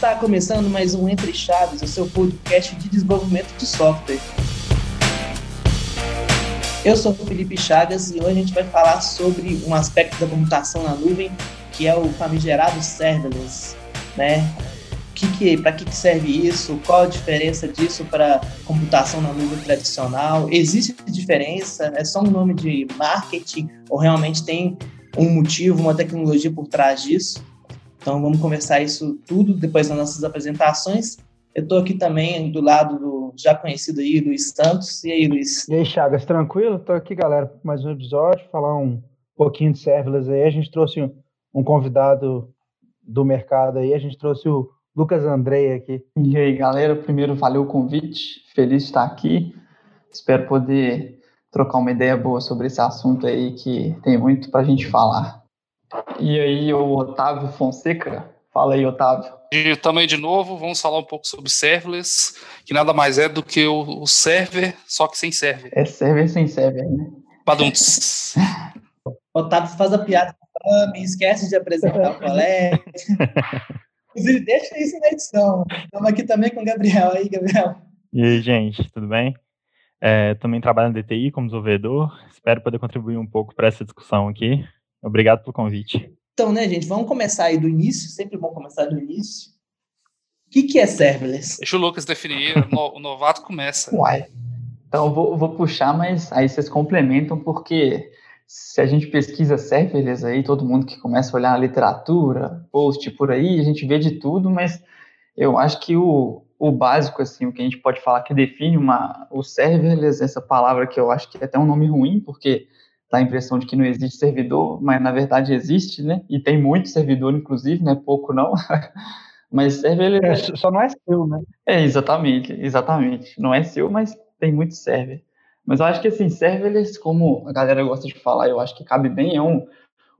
Está começando mais um Entre Chaves, o seu podcast de desenvolvimento de software. Eu sou o Felipe Chagas e hoje a gente vai falar sobre um aspecto da computação na nuvem, que é o famigerado serverless, né? Que que, para que, que serve isso? Qual a diferença disso para computação na nuvem tradicional? Existe diferença? É só um nome de marketing ou realmente tem um motivo, uma tecnologia por trás disso? Então vamos conversar isso tudo depois das nossas apresentações. Eu estou aqui também do lado do já conhecido aí, Luiz Santos. E aí, Luiz? E aí, Chagas, tranquilo? Estou aqui, galera, mais um episódio, falar um pouquinho de serverless aí. A gente trouxe um, um convidado do mercado aí, a gente trouxe o Lucas Andrei aqui. E aí, galera, primeiro valeu o convite, feliz de estar aqui. Espero poder trocar uma ideia boa sobre esse assunto aí que tem muito para a gente falar. E aí, o Otávio Fonseca. Fala aí, Otávio. E também de novo, vamos falar um pouco sobre serverless, que nada mais é do que o, o server, só que sem server. É server sem server, né? Badunts. Otávio faz a piada me esquece de apresentar o colega. Inclusive, deixa isso na edição. Estamos aqui também com o Gabriel. Aí, Gabriel. E aí, gente, tudo bem? É, também trabalho no DTI como desenvolvedor. Espero poder contribuir um pouco para essa discussão aqui. Obrigado pelo convite. Então, né, gente, vamos começar aí do início, sempre bom começar do início. O que, que é serverless? Deixa o Lucas definir, o novato começa. Uai. Então, eu vou, vou puxar, mas aí vocês complementam, porque se a gente pesquisa serverless aí, todo mundo que começa a olhar a literatura, post por aí, a gente vê de tudo, mas eu acho que o, o básico, assim, o que a gente pode falar que define uma, o serverless, essa palavra que eu acho que é até um nome ruim, porque dá a impressão de que não existe servidor, mas na verdade existe, né? E tem muito servidor, inclusive, né? Pouco não. mas server... É, só não é seu, né? É, exatamente, exatamente. Não é seu, mas tem muito server. Mas eu acho que, assim, serverless, como a galera gosta de falar, eu acho que cabe bem, é um,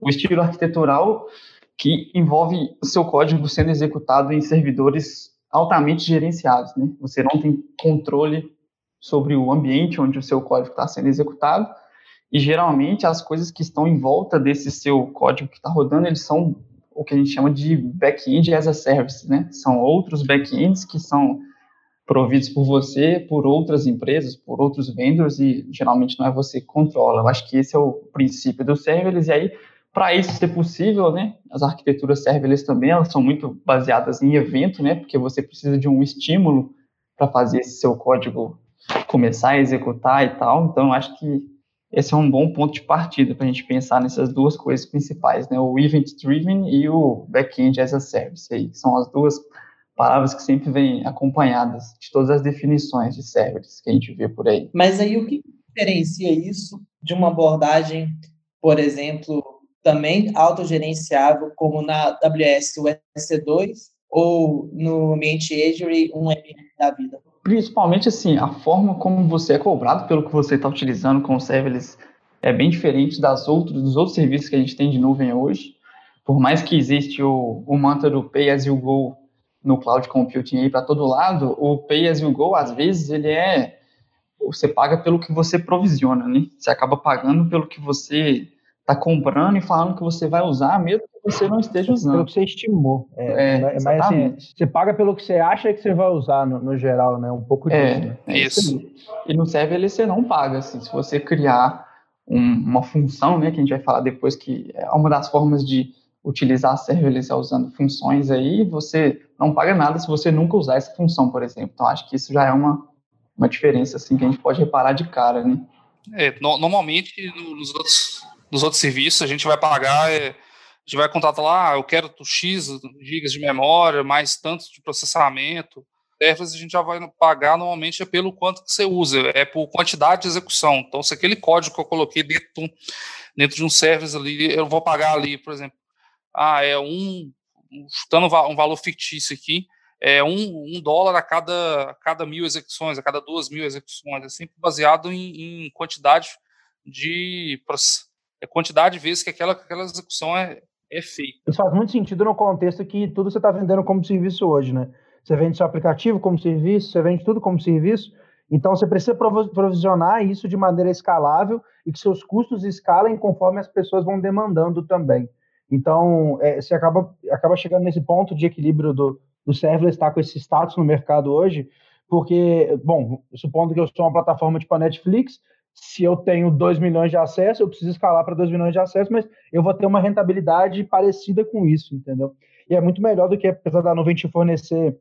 um estilo arquitetural que envolve o seu código sendo executado em servidores altamente gerenciados, né? Você não tem controle sobre o ambiente onde o seu código está sendo executado, e geralmente as coisas que estão em volta desse seu código que está rodando, eles são o que a gente chama de back-end as a service, né? São outros back-ends que são providos por você, por outras empresas, por outros vendors e geralmente não é você que controla. Eu acho que esse é o princípio do serverless e aí para isso ser possível, né, as arquiteturas serverless também, elas são muito baseadas em evento, né, porque você precisa de um estímulo para fazer esse seu código começar a executar e tal. Então, acho que esse é um bom ponto de partida para a gente pensar nessas duas coisas principais, né? O event driven e o backend as a service. Aí são as duas palavras que sempre vêm acompanhadas de todas as definições de serverless que a gente vê por aí. Mas aí o que diferencia isso de uma abordagem, por exemplo, também autogerenciável, como na AWS o EC2 ou no ambiente Azure um ML da vida? Principalmente assim, a forma como você é cobrado pelo que você está utilizando com o serverless é bem diferente das outros, dos outros serviços que a gente tem de nuvem hoje. Por mais que existe o, o mantra do Pay as you go no cloud computing aí para todo lado, o Pay as you go, às vezes, ele é você paga pelo que você provisiona, né? Você acaba pagando pelo que você está comprando e falando que você vai usar, mesmo que você não esteja usando. Pelo que você estimou. É, é mas assim, você paga pelo que você acha que você vai usar no, no geral, né? Um pouco é, disso. Né? É isso. E no server você não paga. Assim, se você criar um, uma função, né, que a gente vai falar depois, que é uma das formas de utilizar serverless é usando funções aí, você não paga nada se você nunca usar essa função, por exemplo. Então, acho que isso já é uma, uma diferença assim que a gente pode reparar de cara, né? É, no, normalmente, nos outros nos outros serviços, a gente vai pagar, é, a gente vai contratar lá, ah, eu quero X gigas de memória, mais tanto de processamento. Servers a gente já vai pagar normalmente é pelo quanto que você usa, é por quantidade de execução. Então, se aquele código que eu coloquei dentro, dentro de um service ali, eu vou pagar ali, por exemplo, ah, é um, chutando um valor fictício aqui, é um, um dólar a cada, a cada mil execuções, a cada duas mil execuções, é sempre baseado em, em quantidade de a quantidade de vezes que aquela, aquela execução é, é feita. Isso faz muito sentido no contexto que tudo você está vendendo como serviço hoje, né? Você vende seu aplicativo como serviço, você vende tudo como serviço, então você precisa provisionar isso de maneira escalável e que seus custos escalem conforme as pessoas vão demandando também. Então, é, você acaba, acaba chegando nesse ponto de equilíbrio do, do serverless estar tá com esse status no mercado hoje, porque, bom, supondo que eu sou uma plataforma tipo a Netflix, se eu tenho 2 milhões de acessos, eu preciso escalar para 2 milhões de acessos, mas eu vou ter uma rentabilidade parecida com isso, entendeu? E é muito melhor do que, apesar da nuvem te fornecer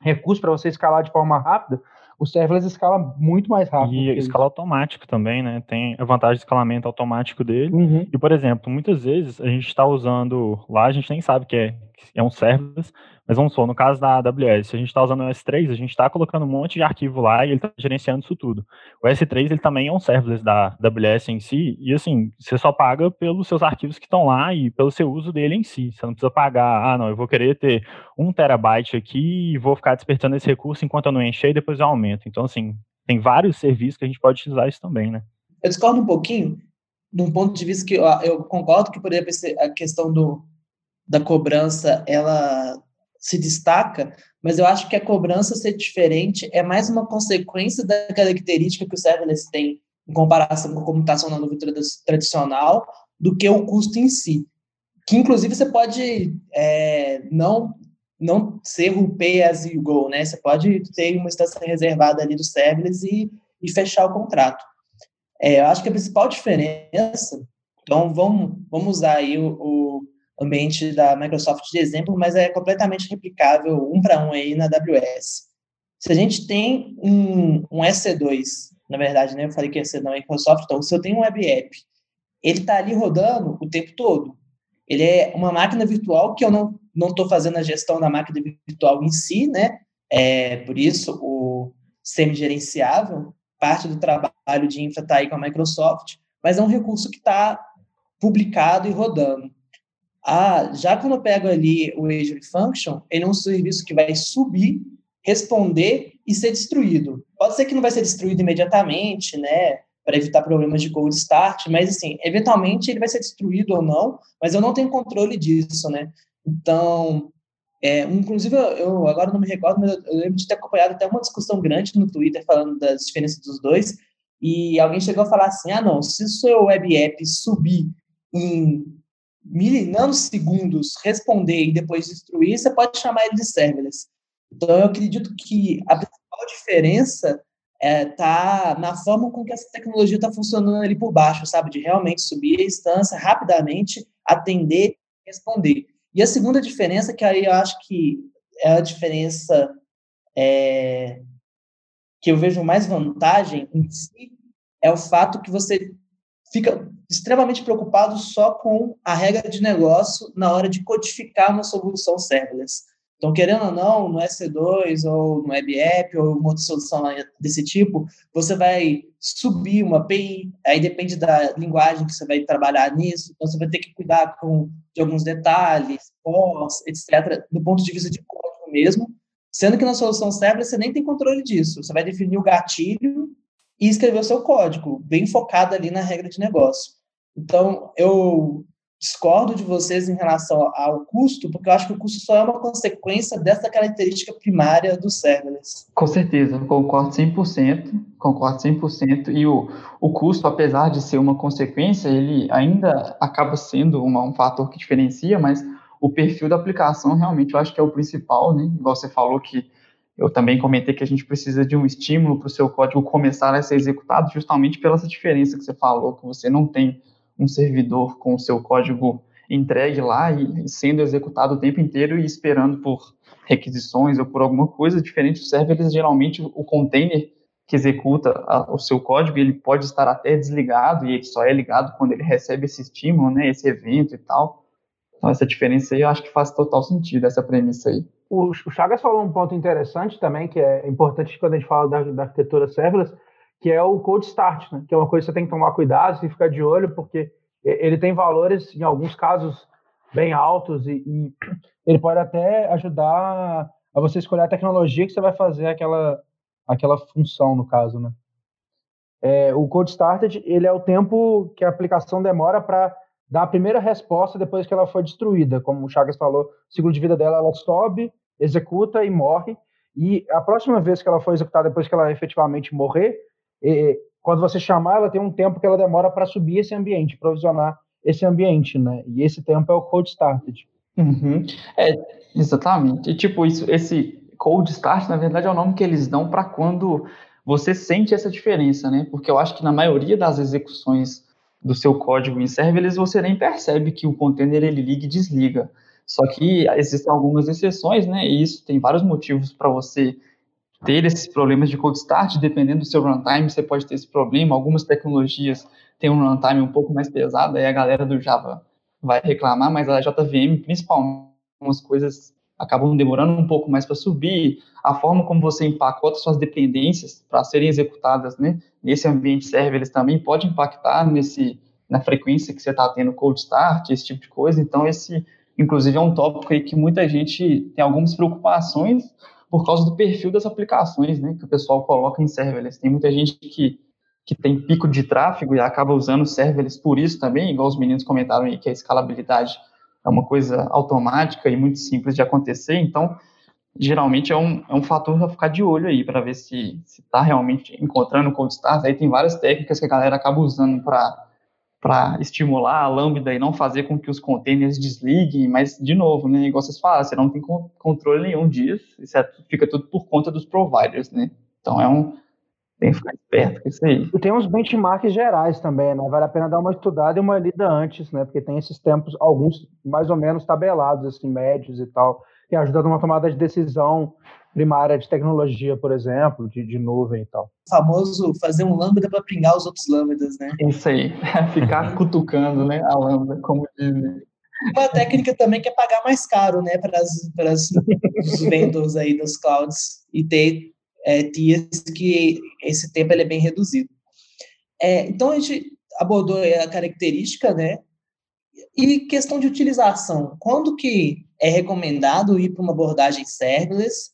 recursos para você escalar de forma rápida, o serverless escala muito mais rápido. E escala automático também, né? Tem a vantagem de escalamento automático dele. Uhum. E, por exemplo, muitas vezes a gente está usando lá, a gente nem sabe que é, é um serverless, mas vamos supor, no caso da AWS, se a gente está usando o S3, a gente está colocando um monte de arquivo lá e ele está gerenciando isso tudo. O S3 ele também é um serverless da AWS em si, e assim, você só paga pelos seus arquivos que estão lá e pelo seu uso dele em si. Você não precisa pagar, ah, não, eu vou querer ter um terabyte aqui e vou ficar despertando esse recurso enquanto eu não encher e depois eu aumento. Então, assim, tem vários serviços que a gente pode utilizar isso também, né? Eu discordo um pouquinho, de um ponto de vista que eu, eu concordo que poderia ser a questão do, da cobrança, ela se destaca, mas eu acho que a cobrança ser diferente é mais uma consequência da característica que o serverless tem em comparação com a computação na nuvem tradicional do que o custo em si. Que, inclusive, você pode é, não não ser o pay as you go, né? Você pode ter uma instância reservada ali do serverless e, e fechar o contrato. É, eu acho que a principal diferença, então vamos, vamos usar aí o, o ambiente da Microsoft de exemplo, mas é completamente replicável um para um aí na AWS. Se a gente tem um, um EC2, na verdade, né, eu falei que EC não é Microsoft, então se eu tenho um web app, ele está ali rodando o tempo todo. Ele é uma máquina virtual que eu não não estou fazendo a gestão da máquina virtual em si, né? É, por isso o semi-gerenciável, parte do trabalho de infra está aí com a Microsoft, mas é um recurso que está publicado e rodando. Ah, já quando eu pego ali o Azure Function, ele é um serviço que vai subir, responder e ser destruído. Pode ser que não vai ser destruído imediatamente, né, para evitar problemas de cold start, mas assim, eventualmente ele vai ser destruído ou não, mas eu não tenho controle disso, né? Então, é, inclusive, eu agora não me recordo, mas eu, lembro de ter acompanhado até uma discussão grande no Twitter falando das diferenças dos dois, e alguém chegou a falar assim, ah, não, se o seu web app subir em nanosegundos responder e depois destruir, você pode chamar ele de serverless. Então, eu acredito que a principal diferença está é, tá na forma com que essa tecnologia está funcionando ali por baixo, sabe? De realmente subir a instância rapidamente, atender responder. E a segunda diferença, que aí eu acho que é a diferença é, que eu vejo mais vantagem em si, é o fato que você fica extremamente preocupado só com a regra de negócio na hora de codificar uma solução serverless. Então, querendo ou não, no EC2 ou no Web App ou uma outra solução desse tipo, você vai subir uma API, aí depende da linguagem que você vai trabalhar nisso, então você vai ter que cuidar com, de alguns detalhes, pós, etc., do ponto de vista de código mesmo, sendo que na solução serverless você nem tem controle disso, você vai definir o gatilho e escrever seu código, bem focado ali na regra de negócio. Então, eu discordo de vocês em relação ao custo, porque eu acho que o custo só é uma consequência dessa característica primária do serverless. Com certeza, concordo 100%, concordo 100%, e o, o custo, apesar de ser uma consequência, ele ainda acaba sendo uma, um fator que diferencia, mas o perfil da aplicação realmente eu acho que é o principal, né? Igual você falou que eu também comentei que a gente precisa de um estímulo para o seu código começar a ser executado, justamente pela essa diferença que você falou, que você não tem um servidor com o seu código entregue lá e sendo executado o tempo inteiro e esperando por requisições ou por alguma coisa diferente do serverless, geralmente o container que executa a, o seu código, ele pode estar até desligado e ele só é ligado quando ele recebe esse estímulo, né, esse evento e tal. Então essa diferença aí eu acho que faz total sentido, essa premissa aí. O, o Chagas falou um ponto interessante também, que é importante quando a gente fala da, da arquitetura serverless, que é o cold start, né? que é uma coisa que você tem que tomar cuidado, você tem que ficar de olho, porque ele tem valores, em alguns casos, bem altos e, e ele pode até ajudar a você escolher a tecnologia que você vai fazer aquela, aquela função, no caso, né? É, o cold started, ele é o tempo que a aplicação demora para dar a primeira resposta depois que ela foi destruída. Como o Chagas falou, o ciclo de vida dela, ela sobe, executa e morre. E a próxima vez que ela for executada, depois que ela efetivamente morrer, quando você chamar, ela tem um tempo que ela demora para subir esse ambiente, provisionar esse ambiente, né? E esse tempo é o cold started. Uhum. É, exatamente. E, tipo, isso, esse cold start, na verdade, é o nome que eles dão para quando você sente essa diferença, né? Porque eu acho que na maioria das execuções do seu código em serverless, você nem percebe que o container ele liga e desliga. Só que existem algumas exceções, né? E isso tem vários motivos para você ter esses problemas de cold start, dependendo do seu runtime, você pode ter esse problema. Algumas tecnologias têm um runtime um pouco mais pesado, aí a galera do Java vai reclamar, mas a JVM, principalmente, algumas coisas acabam demorando um pouco mais para subir. A forma como você empacota suas dependências para serem executadas né, nesse ambiente serverless também pode impactar nesse, na frequência que você está tendo cold start, esse tipo de coisa. Então, esse, inclusive, é um tópico aí que muita gente tem algumas preocupações por causa do perfil das aplicações, né, que o pessoal coloca em serverless. Tem muita gente que, que tem pico de tráfego e acaba usando serverless por isso também, igual os meninos comentaram aí, que a escalabilidade é uma coisa automática e muito simples de acontecer, então, geralmente é um, é um fator a ficar de olho aí, para ver se está realmente encontrando cold stars, aí tem várias técnicas que a galera acaba usando para para estimular a lambda e não fazer com que os containers desliguem, mas, de novo, né, igual vocês você não tem controle nenhum disso, isso é, fica tudo por conta dos providers, né? Então é um, tem que ficar esperto com isso aí. E tem uns benchmarks gerais também, né? Vale a pena dar uma estudada e uma lida antes, né? Porque tem esses tempos, alguns mais ou menos tabelados, assim, médios e tal, que ajudam numa tomada de decisão primária de tecnologia, por exemplo, de, de nuvem e tal. O famoso fazer um lambda para pringar os outros lambdas, né? Isso aí, ficar cutucando, né, a lambda, como dizem. Uma técnica também que é pagar mais caro, né, para os vendors aí dos clouds e ter é, tiers que esse tempo ele é bem reduzido. É, então a gente abordou a característica, né, e questão de utilização. Quando que é recomendado ir para uma abordagem serverless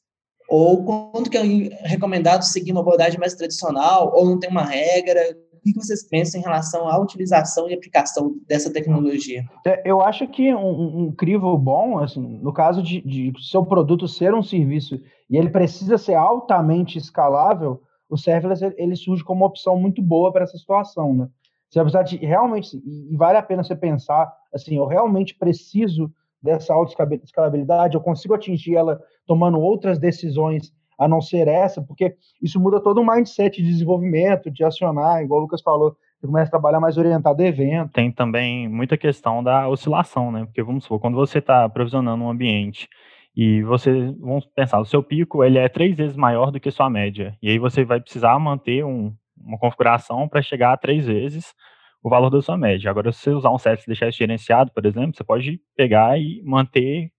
ou quando que é recomendado seguir uma abordagem mais tradicional, ou não tem uma regra? O que vocês pensam em relação à utilização e aplicação dessa tecnologia? É, eu acho que um, um crivo bom, assim, no caso de, de seu produto ser um serviço e ele precisa ser altamente escalável, o serverless ele surge como uma opção muito boa para essa situação, né? Você precisa de realmente, e vale a pena você pensar, assim, eu realmente preciso dessa autoescalabilidade, eu consigo atingir ela tomando outras decisões a não ser essa, porque isso muda todo o mindset de desenvolvimento, de acionar, igual o Lucas falou, você começa a trabalhar mais orientado a evento. Tem também muita questão da oscilação, né? Porque vamos supor, quando você está provisionando um ambiente e você, vamos pensar, o seu pico ele é três vezes maior do que sua média, e aí você vai precisar manter um, uma configuração para chegar a três vezes o valor da sua média. Agora, se você usar um set e deixar isso gerenciado, por exemplo, você pode pegar e manter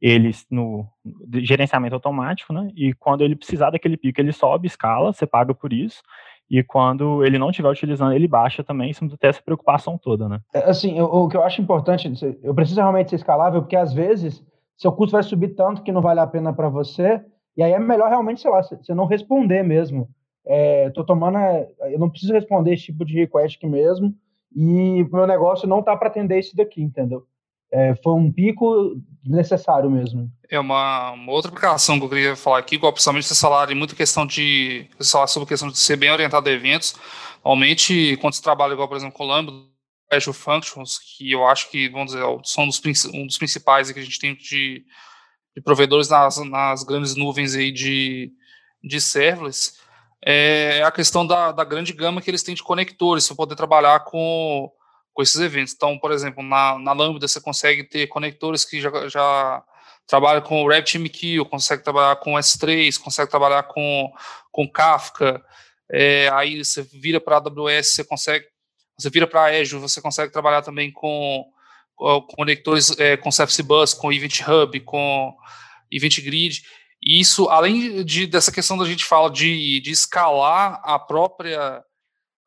eles no gerenciamento automático, né? E quando ele precisar daquele pico, ele sobe, escala, você paga por isso. E quando ele não estiver utilizando, ele baixa também, sem ter essa preocupação toda, né? É, assim, eu, o que eu acho importante, eu preciso realmente ser escalável, porque às vezes seu custo vai subir tanto que não vale a pena para você, e aí é melhor realmente, sei lá, você não responder mesmo. É, tô tomando, eu não preciso responder esse tipo de request aqui mesmo, e o meu negócio não tá para atender isso daqui, entendeu? É, foi um pico necessário mesmo. É uma, uma, outra aplicação que eu queria falar aqui, igual principalmente vocês falaram muito questão de falaram sobre a questão de ser bem orientado a eventos. Normalmente, quando você trabalha igual, por exemplo, com Lambda, Azure Functions, que eu acho que, vamos dizer, são dos, um dos principais que a gente tem de, de provedores nas, nas, grandes nuvens aí de, de serverless, é a questão da, da grande gama que eles têm de conectores, para poder trabalhar com com esses eventos. Então, por exemplo, na, na Lambda você consegue ter conectores que já, já trabalham com o RabbitMQ, consegue trabalhar com S3, consegue trabalhar com, com Kafka, é, aí você vira para AWS, você consegue, você vira para Azure, você consegue trabalhar também com, com conectores é, com CFC Bus, com Event Hub, com Event Grid. E isso, além de, dessa questão da gente fala de, de escalar a própria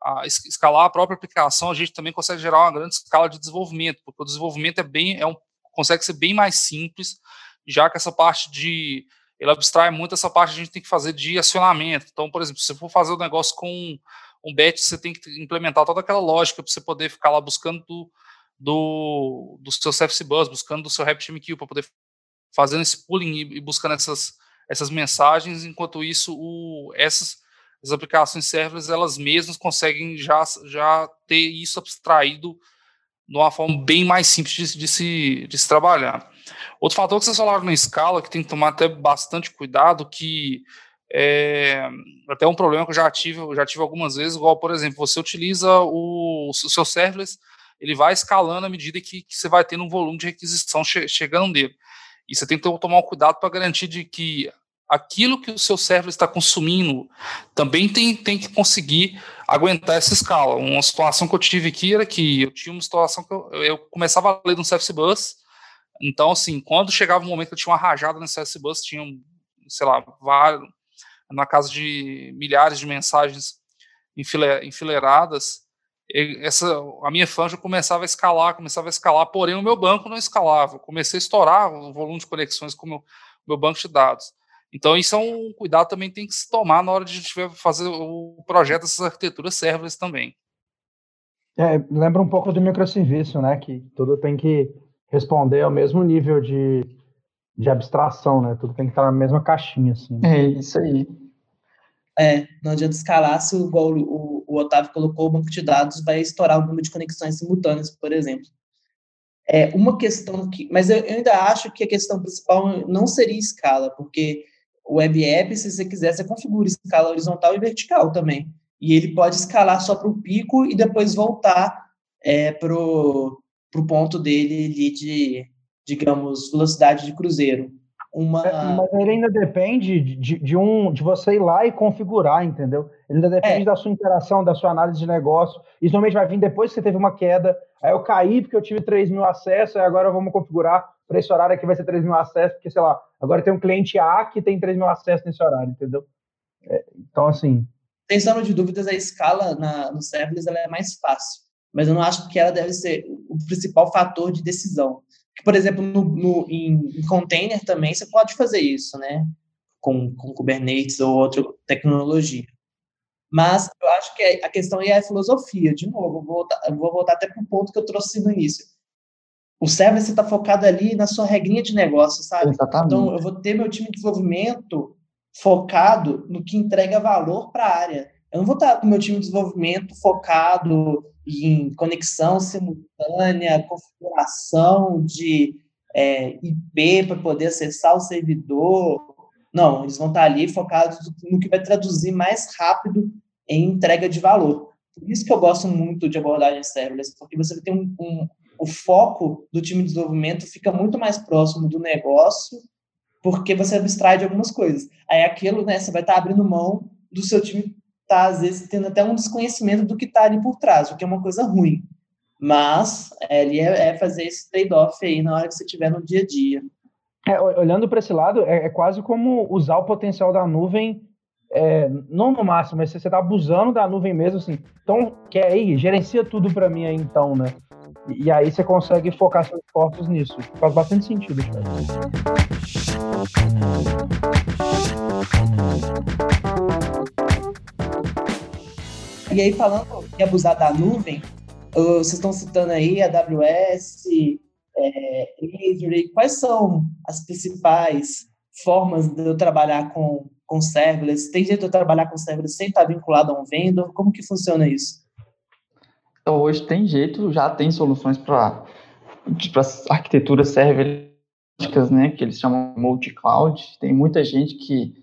a escalar a própria aplicação, a gente também consegue gerar uma grande escala de desenvolvimento, porque o desenvolvimento é bem, é um, consegue ser bem mais simples, já que essa parte de ele abstrai muito essa parte que a gente tem que fazer de acionamento. Então, por exemplo, se você for fazer um negócio com um batch, você tem que implementar toda aquela lógica para você poder ficar lá buscando do, do, do seu CFC Bus, buscando do seu RabbitMQ para poder fazendo esse pooling e buscando essas, essas mensagens, enquanto isso, o, essas as aplicações serverless elas mesmas conseguem já, já ter isso abstraído de uma forma bem mais simples de, de, se, de se trabalhar. Outro fator que vocês falaram na escala, que tem que tomar até bastante cuidado, que é até um problema que eu já tive, eu já tive algumas vezes, igual, por exemplo, você utiliza o, o seu serverless, ele vai escalando à medida que, que você vai tendo um volume de requisição che, chegando nele. E você tem que tomar um cuidado para garantir de que aquilo que o seu server está consumindo também tem, tem que conseguir aguentar essa escala. Uma situação que eu tive aqui era que eu tinha uma situação que eu, eu começava a ler no CFC Bus, então, assim, quando chegava o um momento que eu tinha uma rajada no CFC Bus, tinham, sei lá, vários, na casa de milhares de mensagens enfileiradas, essa, a minha já começava a escalar, começava a escalar, porém o meu banco não escalava. comecei a estourar o volume de conexões com o meu, meu banco de dados. Então, isso é um cuidado também tem que se tomar na hora de a gente fazer o projeto dessas arquiteturas serverless também. É, lembra um pouco do microserviço, né? Que tudo tem que responder ao mesmo nível de, de abstração, né? Tudo tem que estar na mesma caixinha, assim. É isso aí. É, não adianta escalar se o, o, o Otávio colocou o banco de dados, vai estourar o número de conexões simultâneas, por exemplo. É uma questão que, mas eu, eu ainda acho que a questão principal não seria escala, porque web app, se você quiser, você configura escala horizontal e vertical também. E ele pode escalar só para o pico e depois voltar é, para o ponto dele ali de, digamos, velocidade de cruzeiro. Uma... É, mas ele ainda depende de, de, um, de você ir lá e configurar, entendeu? Ele ainda depende é. da sua interação, da sua análise de negócio. Isso normalmente vai vir depois que você teve uma queda. Aí eu caí porque eu tive 3 mil acessos, e agora vamos configurar para esse horário aqui vai ser 3 mil acessos, porque, sei lá, agora tem um cliente A que tem 3 mil acessos nesse horário, entendeu? É, então, assim... Sem sombra de dúvidas, a escala na, no serverless é mais fácil, mas eu não acho que ela deve ser o principal fator de decisão. Por exemplo, no, no em, em, container também você pode fazer isso, né? Com, com Kubernetes ou outra tecnologia. Mas eu acho que a questão é a filosofia. De novo, eu vou voltar, eu vou voltar até para o ponto que eu trouxe no início o service está focado ali na sua regrinha de negócio, sabe? Exatamente. Então, eu vou ter meu time de desenvolvimento focado no que entrega valor para a área. Eu não vou estar com meu time de desenvolvimento focado em conexão simultânea, configuração de é, IP para poder acessar o servidor. Não, eles vão estar ali focados no que vai traduzir mais rápido em entrega de valor. Por isso que eu gosto muito de abordagem serverless, porque você tem um, um o foco do time de desenvolvimento fica muito mais próximo do negócio, porque você abstrai de algumas coisas. Aí aquilo, né, você vai estar tá abrindo mão do seu time tá às vezes tendo até um desconhecimento do que está ali por trás, o que é uma coisa ruim. Mas é, é, é fazer esse trade-off aí na hora que você estiver no dia a dia. É, olhando para esse lado, é, é, quase como usar o potencial da nuvem, é, não no máximo, mas você está abusando da nuvem mesmo, assim. Então, quer aí, gerencia tudo para mim aí, então, né? E aí você consegue focar seus esforços nisso. Faz bastante sentido, cara. E aí, falando em abusar da nuvem, vocês estão citando aí AWS, é, Azure, quais são as principais formas de eu trabalhar com, com serverless? Tem jeito de eu trabalhar com serverless sem estar vinculado a um vendor? Como que funciona isso? Então, hoje tem jeito, já tem soluções para arquiteturas serverless, né, que eles chamam multi-cloud. Tem muita gente que,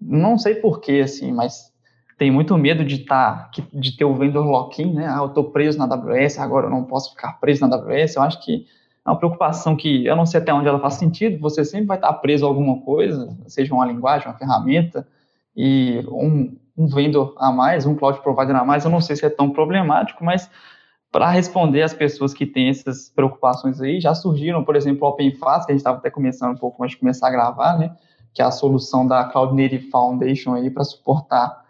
não sei porquê, assim, mas tem muito medo de, tá, de ter o vendor lock-in, né, ah, eu estou preso na AWS, agora eu não posso ficar preso na AWS. Eu acho que é uma preocupação que eu não sei até onde ela faz sentido, você sempre vai estar preso a alguma coisa, seja uma linguagem, uma ferramenta, e um, um vendor a mais, um cloud provider a mais, eu não sei se é tão problemático, mas para responder às pessoas que têm essas preocupações aí, já surgiram, por exemplo, o OpenFast, que a gente estava até começando um pouco antes de começar a gravar, né, que é a solução da Cloud Native Foundation aí para suportar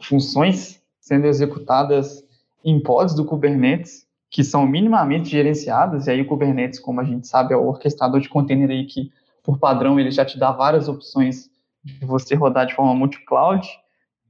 funções sendo executadas em pods do Kubernetes, que são minimamente gerenciadas, e aí o Kubernetes, como a gente sabe, é o orquestrador de container aí que, por padrão, ele já te dá várias opções de você rodar de forma multi-cloud,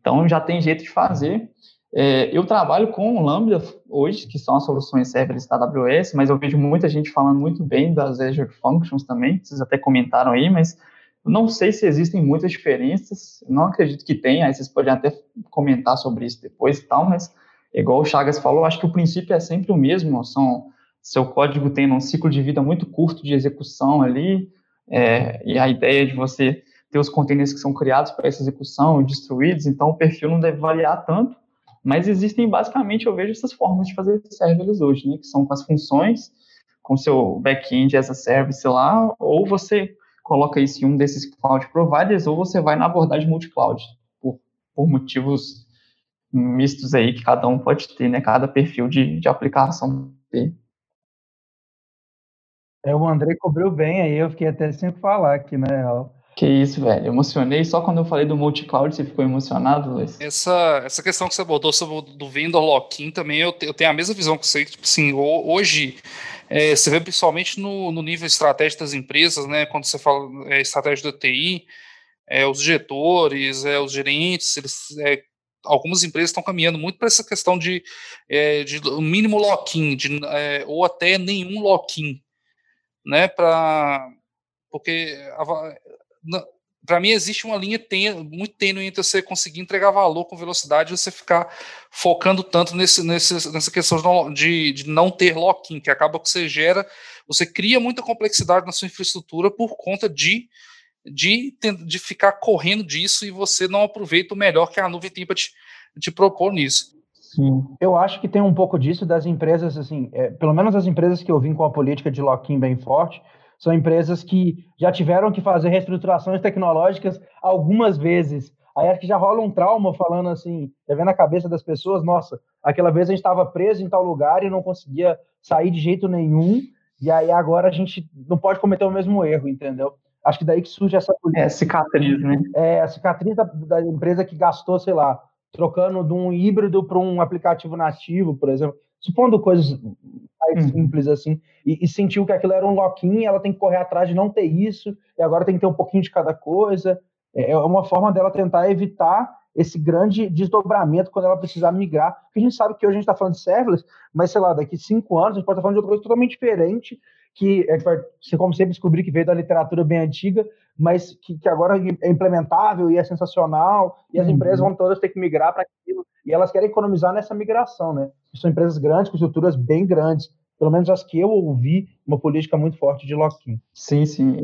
então já tem jeito de fazer. É, eu trabalho com Lambda hoje, que são as soluções serverless da AWS, mas eu vejo muita gente falando muito bem das Azure Functions também, vocês até comentaram aí, mas não sei se existem muitas diferenças, não acredito que tenha, aí vocês podem até comentar sobre isso depois e tal, mas igual o Chagas falou, acho que o princípio é sempre o mesmo, são, seu código tem um ciclo de vida muito curto de execução ali, É, e a ideia de você ter os containers que são criados para essa execução, destruídos, então o perfil não deve variar tanto, mas existem basicamente, eu vejo essas formas de fazer serverless hoje, né, que são com as funções, com seu back-end as a service lá, ou você coloca isso em um desses cloud providers, ou você vai na abordagem multi-cloud, por, por motivos mistos aí que cada um pode ter, né, cada perfil de, de aplicação ter. É, o André cobriu bem aí, eu fiquei até sem falar aqui, né? Que isso, velho. Emocionei só quando eu falei do multi-cloud, você ficou emocionado, Luiz? Essa, essa questão que você abordou sobre o do vendor lock-in também, eu, eu tenho a mesma visão que você, tipo assim, hoje, é, você vê principalmente no, no nível estratégico das empresas, né, quando você fala é, estratégia do TI, é, os diretores, é, os gerentes, eles, é, algumas empresas estão caminhando muito para essa questão de, é, de mínimo lock-in, é, ou até nenhum lock-in, né, para porque para mim existe uma linha muito tênue entre você conseguir entregar valor com velocidade e você ficar focando tanto nesse, nesse, nessa questão de, de não ter lock-in, que acaba que você gera, você cria muita complexidade na sua infraestrutura por conta de, de, de ficar correndo disso e você não aproveita o melhor que a nuvem tem para te, te propor nisso. Sim. Eu acho que tem um pouco disso das empresas, assim, é, pelo menos as empresas que eu vim com a política de lock-in bem forte, são empresas que já tiveram que fazer reestruturações tecnológicas algumas vezes. Aí acho que já rola um trauma falando assim, já vendo a cabeça das pessoas, nossa, aquela vez a gente estava preso em tal lugar e não conseguia sair de jeito nenhum, e aí agora a gente não pode cometer o mesmo erro, entendeu? Acho que daí que surge essa É, cicatriz, né? É, a cicatriz da, da empresa que gastou, sei lá, trocando de um híbrido para um aplicativo nativo, por exemplo supondo coisas mais uhum. simples assim, e, e, sentiu que aquilo era um lock-in, ela tem que correr atrás de não ter isso, e agora tem que ter um pouquinho de cada coisa. É, é uma forma dela tentar evitar esse grande desdobramento quando ela precisar migrar. Porque a gente sabe que hoje a gente está falando de serverless, mas sei lá, daqui cinco anos a gente pode estar falando de outra coisa totalmente diferente, que a gente vai, como sempre, descobrir que veio da literatura bem antiga, mas que, que agora é implementável e é sensacional, e as uhum. empresas vão todas ter que migrar para aquilo, e elas querem economizar nessa migração, né? São empresas grandes, com estruturas bem grandes, pelo menos as que eu ouvi, uma política muito forte de lock-in. Sim, sim.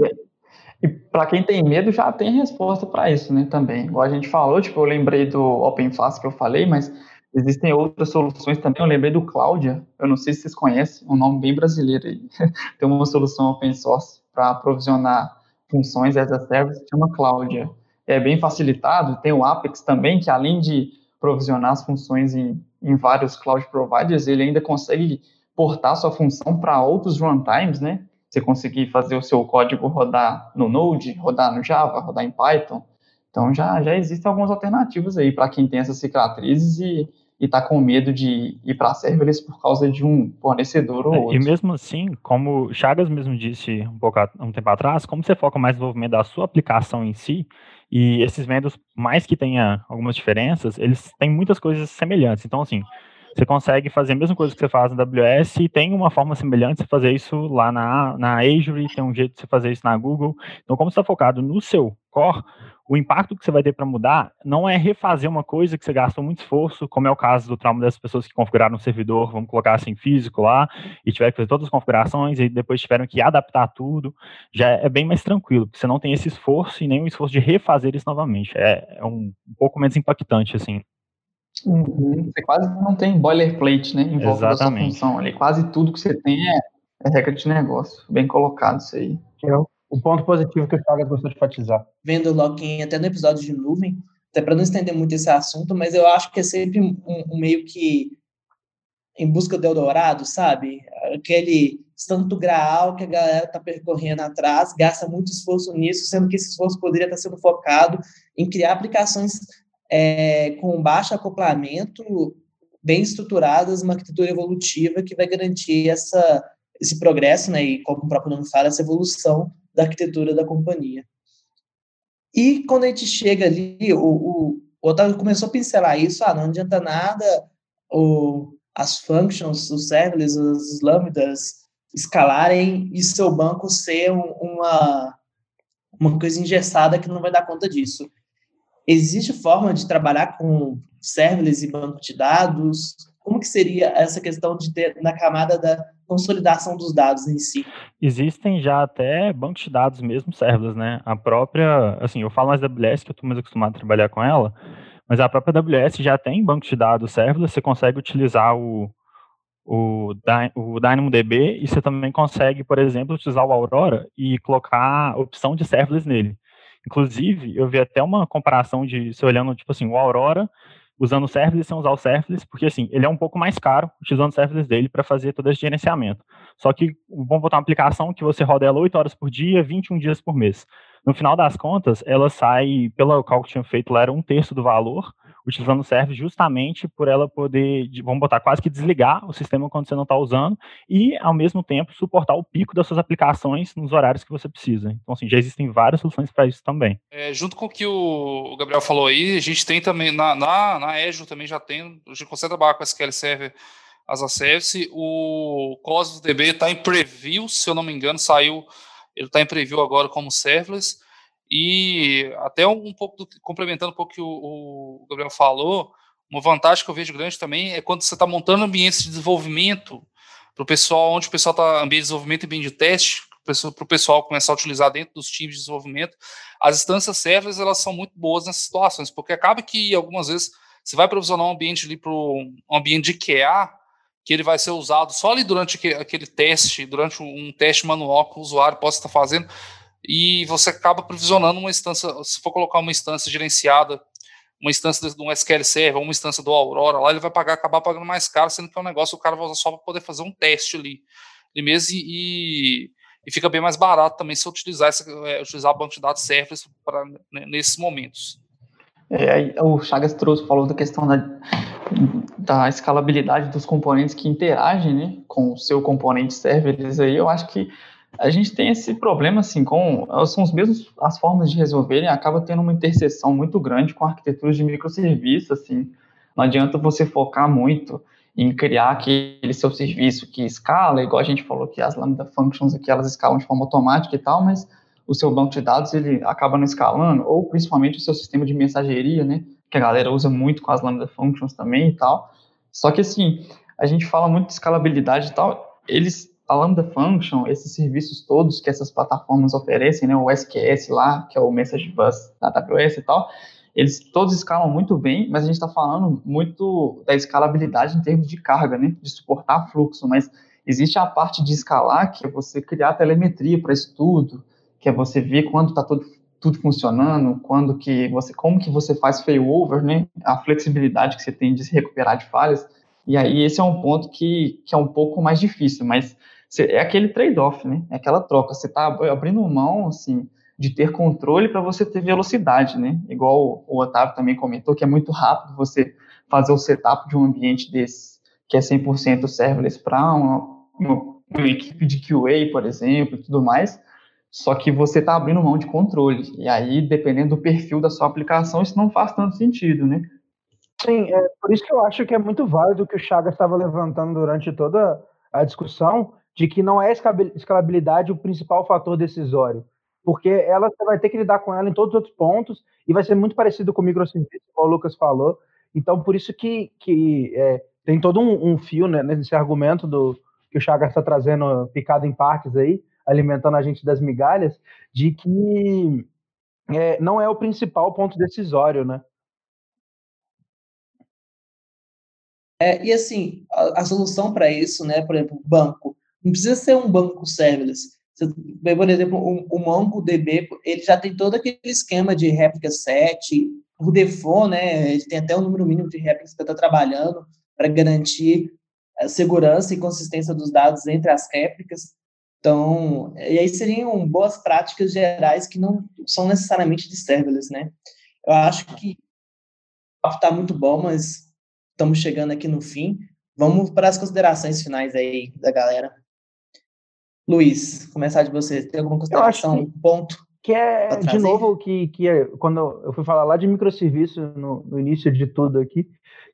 E para quem tem medo, já tem resposta para isso, né, também. Igual a gente falou, tipo, eu lembrei do OpenFast que eu falei, mas existem outras soluções também. Eu lembrei do Cláudia, eu não sei se vocês conhecem, um nome bem brasileiro aí. tem uma solução open source para aprovisionar funções as a service, chama Cláudia. É bem facilitado, tem o Apex também, que além de provisionar as funções em, em vários cloud providers, ele ainda consegue portar sua função para outros runtimes, né? Você conseguir fazer o seu código rodar no Node, rodar no Java, rodar em Python. Então já, já existem algumas alternativas aí para quem tem essas cicatrizes e está com medo de ir para serverless por causa de um fornecedor ou é, outro. E mesmo assim, como Chagas mesmo disse um pouco um tempo atrás, como você foca mais no desenvolvimento da sua aplicação em si, e esses vendors, mais que tenha algumas diferenças, eles têm muitas coisas semelhantes. Então, assim, você consegue fazer a mesma coisa que você faz na AWS e tem uma forma semelhante de você fazer isso lá na, na Azure, tem um jeito de você fazer isso na Google. Então, como você está focado no seu core, o impacto que você vai ter para mudar não é refazer uma coisa que você gastou muito esforço, como é o caso do trauma das pessoas que configuraram um servidor, vamos colocar assim, físico lá, e tiveram que fazer todas as configurações, e depois tiveram que adaptar tudo, já é bem mais tranquilo, porque você não tem esse esforço e nem o esforço de refazer isso novamente. É, é um, um, pouco menos impactante, assim. Uhum. Você quase não tem boilerplate, né, em volta Exatamente. da sua função ali. Quase tudo que você tem é, é regra de negócio. Bem colocado isso aí. Eu o ponto positivo que o Chagas gostou de enfatizar. Vendo o Loki até no episódio de nuvem, até para não estender muito esse assunto, mas eu acho que é sempre um, um meio que em busca do Eldorado, sabe? Aquele santo graal que a galera está percorrendo atrás, gasta muito esforço nisso, sendo que esse esforço poderia estar sendo focado em criar aplicações é, com baixo acoplamento, bem estruturadas, uma arquitetura evolutiva que vai garantir essa, esse progresso, né, e como o próprio nome fala, essa evolução da arquitetura da companhia. E quando a gente chega ali, o, o, o Otávio começou a pincelar isso, ah, não adianta nada o, as functions, os serverless, as lambdas escalarem e seu banco ser uma, uma coisa engessada que não vai dar conta disso. Existe forma de trabalhar com serverless e banco de dados? Como que seria essa questão de ter na camada da consolidação dos dados em si? Existem já até bancos de dados mesmo serverless, né? A própria, assim, eu falo mais da AWS, que eu estou mais acostumado a trabalhar com ela, mas a própria AWS já tem banco de dados serverless, você consegue utilizar o, o, o DynamoDB e você também consegue, por exemplo, utilizar o Aurora e colocar a opção de serverless nele. Inclusive, eu vi até uma comparação de, se olhando, tipo assim, o Aurora usando o serverless sem usar o serverless, porque assim, ele é um pouco mais caro utilizando o serverless dele para fazer todo esse gerenciamento. Só que vamos botar uma aplicação que você roda ela 8 horas por dia, 21 dias por mês. No final das contas, ela sai, pelo cálculo que tinha feito, lá era um terço do valor, utilizando o serve justamente por ela poder, vamos botar, quase que desligar o sistema quando você não está usando e, ao mesmo tempo, suportar o pico das suas aplicações nos horários que você precisa. Então, assim, já existem várias soluções para isso também. É, junto com o que o Gabriel falou aí, a gente tem também, na, na, na Azure também já tem, a gente consegue trabalhar com SQL Server as a service, o Cosmos DB está em preview, se eu não me engano, saiu, ele está em preview agora como serverless, e até um pouco, do, complementando um pouco o que o, Gabriel falou, uma vantagem que eu vejo grande também é quando você está montando ambientes de desenvolvimento para o pessoal, onde o pessoal está ambiente de desenvolvimento e bem de teste, para o pessoal começar a utilizar dentro dos times de desenvolvimento, as instâncias serverless elas são muito boas nessas situações, porque acaba que algumas vezes você vai provisionar um ambiente ali para um ambiente de QA, que ele vai ser usado só ali durante aquele teste, durante um teste manual que o usuário possa estar fazendo, e você acaba provisionando uma instância, se for colocar uma instância gerenciada, uma instância de um SQL Server, uma instância do Aurora, lá ele vai pagar, acabar pagando mais caro, sendo que é um negócio que o cara vai usar só para poder fazer um teste ali, ali mesmo, e, e fica bem mais barato também se utilizar, é, utilizar banco de dados servers para né, nesses momentos. É, o Chagas trouxe, falou da questão da, da escalabilidade dos componentes que interagem né, com o seu componente serverless aí, eu acho que a gente tem esse problema assim com são os mesmos as formas de resolverem acaba tendo uma interseção muito grande com arquiteturas de microserviços assim. Não adianta você focar muito em criar aquele seu serviço que escala igual a gente falou que as lambda functions aqui elas escalam de forma automática e tal mas o seu banco de dados ele acaba não escalando ou principalmente o seu sistema de mensageria né que a galera usa muito com as lambda functions também e tal. Só que assim a gente fala muito de escalabilidade e tal eles a Lambda Function, esses serviços todos que essas plataformas oferecem, né, o SQS lá, que é o Message Bus da AWS e tal, eles todos escalam muito bem, mas a gente está falando muito da escalabilidade em termos de carga, né, de suportar fluxo, mas existe a parte de escalar, que é você criar telemetria para isso tudo, que é você ver quando está tudo, tudo funcionando, quando que você, como que você faz failover, né, a flexibilidade que você tem de se recuperar de falhas, e aí esse é um ponto que, que é um pouco mais difícil, mas é aquele trade-off, né? É aquela troca. Você está abrindo mão, assim, de ter controle para você ter velocidade, né? Igual o Otávio também comentou, que é muito rápido você fazer o setup de um ambiente desse, que é 100% serverless para uma, uma, uma, equipe de QA, por exemplo, e tudo mais. Só que você está abrindo mão de controle. E aí, dependendo do perfil da sua aplicação, isso não faz tanto sentido, né? Sim, é por isso que eu acho que é muito válido o que o Chagas estava levantando durante toda a discussão, de que não é escalabilidade o principal fator decisório, porque ela vai ter que lidar com ela em todos os outros pontos e vai ser muito parecido com o microserviço, como o Lucas falou. Então, por isso que, que é, tem todo um, um fio né, nesse argumento do que o Chagas está trazendo picado em partes aí, alimentando a gente das migalhas, de que é, não é o principal ponto decisório, né? É, e assim, a, a solução para isso, né, por exemplo, banco, não precisa ser um banco serverless. Por exemplo, o, MongoDB, ele já tem todo aquele esquema de réplica set, o default, né, ele tem até o número mínimo de réplicas que está trabalhando para garantir a segurança e consistência dos dados entre as réplicas. Então, e aí seriam boas práticas gerais que não são necessariamente de serverless, né? Eu acho que o está muito bom, mas estamos chegando aqui no fim. Vamos para as considerações finais aí da galera. Luiz, começar de você. Tem alguma consideração, um ponto? Que é, de novo, que, que é, quando eu fui falar lá de microserviço no, no início de tudo aqui,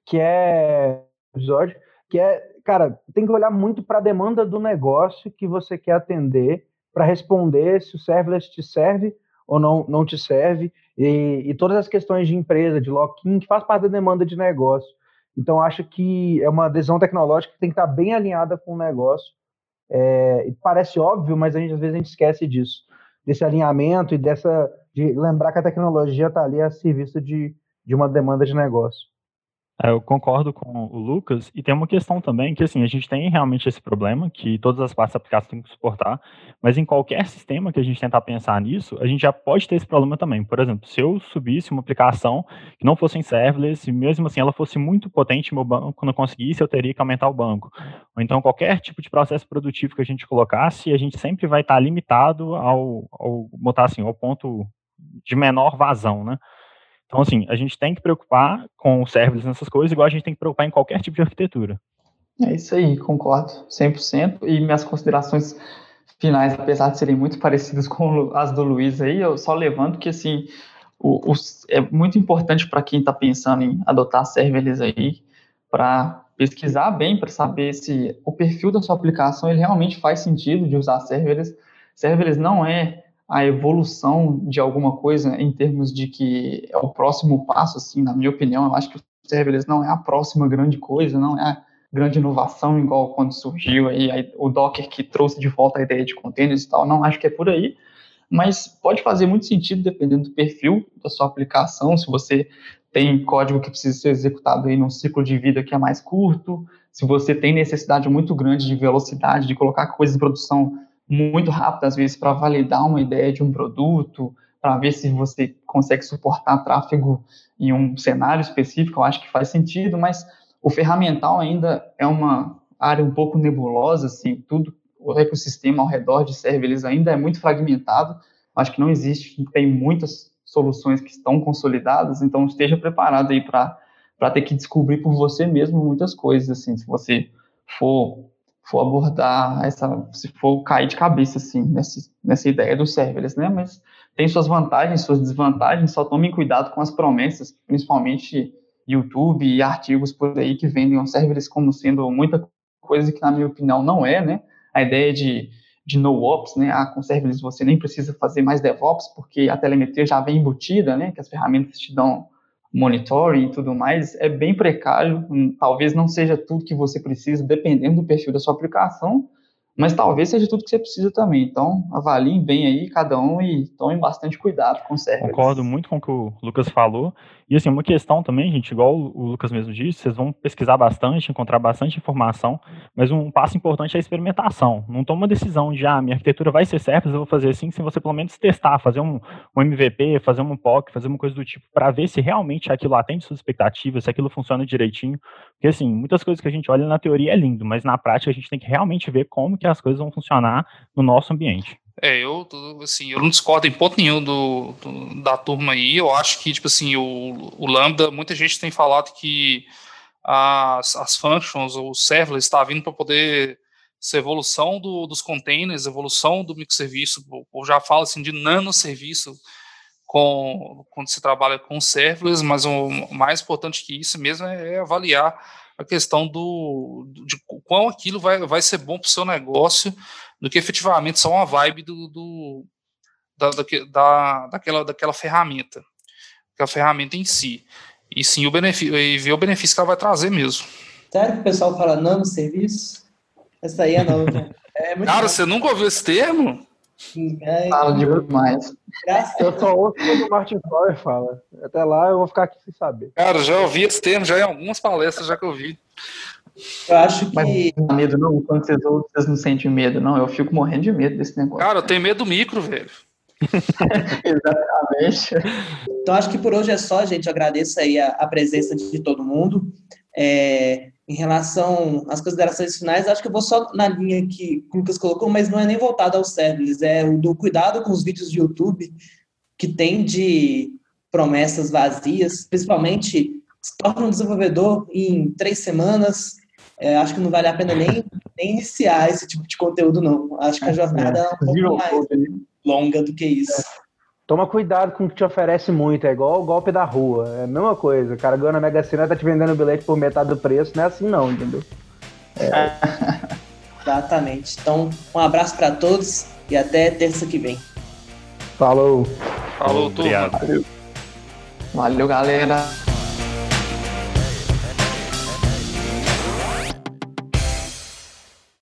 que é episódio, que é, cara, tem que olhar muito para a demanda do negócio que você quer atender para responder se o serverless te serve ou não, não te serve, e, e todas as questões de empresa, de lock-in, que faz parte da demanda de negócio. Então, acho que é uma decisão tecnológica que tem que estar bem alinhada com o negócio. É, parece óbvio, mas a gente, às vezes a gente esquece disso, desse alinhamento e dessa de lembrar que a tecnologia está ali a serviço de, de uma demanda de negócio. Eu concordo com o Lucas, e tem uma questão também que, assim, a gente tem realmente esse problema, que todas as partes da aplicação têm que suportar, mas em qualquer sistema que a gente tentar pensar nisso, a gente já pode ter esse problema também. Por exemplo, se eu subisse uma aplicação que não fosse em serverless, e mesmo assim ela fosse muito potente, meu banco não conseguisse, eu teria que aumentar o banco. Ou então, qualquer tipo de processo produtivo que a gente colocasse, a gente sempre vai estar limitado ao, ao botar assim, ao ponto de menor vazão, né? Então, assim, a gente tem que preocupar com serverless nessas coisas, igual a gente tem que preocupar em qualquer tipo de arquitetura. É isso aí, concordo 100%. E minhas considerações finais, apesar de serem muito parecidas com as do Luiz aí, eu só levanto que, assim, o, o é muito importante para quem está pensando em adotar serverless aí, para pesquisar bem, para saber se o perfil da sua aplicação ele realmente faz sentido de usar serverless. Serverless não é a evolução de alguma coisa em termos de que é o próximo passo, assim, na minha opinião, eu acho que o serverless não é a próxima grande coisa, não é a grande inovação igual quando surgiu aí, o Docker que trouxe de volta a ideia de containers e tal, não acho que é por aí, mas pode fazer muito sentido dependendo do perfil da sua aplicação, se você tem código que precisa ser executado aí num ciclo de vida que é mais curto, se você tem necessidade muito grande de velocidade, de colocar coisas em produção muito rápido, às vezes, para validar uma ideia de um produto, para ver se você consegue suportar tráfego em um cenário específico, eu acho que faz sentido, mas o ferramental ainda é uma área um pouco nebulosa, assim, tudo, o ecossistema ao redor de serverless ainda é muito fragmentado, acho que não existe, tem muitas soluções que estão consolidadas, então esteja preparado aí para ter que descobrir por você mesmo muitas coisas, assim, se você for for abordar essa, se for cair de cabeça, assim, nessa, nessa ideia dos serverless, né? Mas tem suas vantagens, suas desvantagens, só tomem cuidado com as promessas, principalmente YouTube e artigos por aí que vendem os serverless como sendo muita coisa que, na minha opinião, não é, né? A ideia de, de no-ops, né? Ah, com serverless você nem precisa fazer mais DevOps, porque a telemetria já vem embutida, né? Que as ferramentas te dão monitoring e tudo mais, é bem precário, hum, talvez não seja tudo que você precisa, dependendo do perfil da sua aplicação, mas talvez seja tudo que você precisa também. Então, avaliem bem aí cada um e tomem bastante cuidado com o serverless. Concordo muito com o que o Lucas falou. E assim, uma questão também, gente, igual o Lucas mesmo disse, vocês vão pesquisar bastante, encontrar bastante informação, mas um passo importante é a experimentação. Não toma uma decisão de, ah, minha arquitetura vai ser serverless, eu vou fazer assim, sem você pelo menos testar, fazer um, um MVP, fazer um POC, fazer uma coisa do tipo, para ver se realmente aquilo atende suas expectativas, se aquilo funciona direitinho. Porque assim, muitas coisas que a gente olha na teoria é lindo, mas na prática a gente tem que realmente ver como que as coisas vão funcionar no nosso ambiente. É, eu, assim, eu não discordo em ponto nenhum do, do, da turma aí. Eu acho que, tipo assim, o, o Lambda, muita gente tem falado que as, as functions, o serverless está vindo para poder ser evolução do, dos containers, evolução do microserviço. Eu já falo assim de nanoserviço com, quando se trabalha com serverless, mas o mais importante que isso mesmo é, é avaliar a questão do de quão aquilo vai, vai ser bom para o seu negócio do que efetivamente só uma vibe do, do da, da, daquela, daquela ferramenta, aquela ferramenta em si. E sim o benefício, e ver o benefício que ela vai trazer mesmo. Sério que o pessoal fala nano serviço? Essa aí é nova. Né? É Cara, você nunca ouviu esse termo? Fala demais. Eu só ouço quando o Martin Fowler fala. Até lá eu vou ficar aqui sem saber. Cara, já ouvi esse termo já em algumas palestras já que eu vi. Eu acho que. Mas não medo, não. Quando vocês ouvem, vocês não sentem medo, não. Eu fico morrendo de medo desse negócio. Cara, eu tenho medo do micro, velho. Exatamente. Então, acho que por hoje é só, gente. Eu agradeço aí a, a presença de, de, todo mundo. É, em relação às considerações finais, acho que eu vou só na linha que o Lucas colocou, mas não é nem voltado aos serverless, é o do cuidado com os vídeos de YouTube que tem de promessas vazias, principalmente se torna um desenvolvedor em três semanas, é, acho que não vale a pena nem, nem iniciar esse tipo de conteúdo, não. Acho que a jornada é, um pouco mais longa do que isso. É. Toma cuidado com o que te oferece muito, é igual o golpe da rua. É a mesma coisa. O cara ganha na Mega Sena tá te vendendo o bilhete por metade do preço, não é assim não, entendeu? É. Exatamente. Então, um abraço para todos e até terça que vem. Falou. Falou, Valeu. Valeu, galera.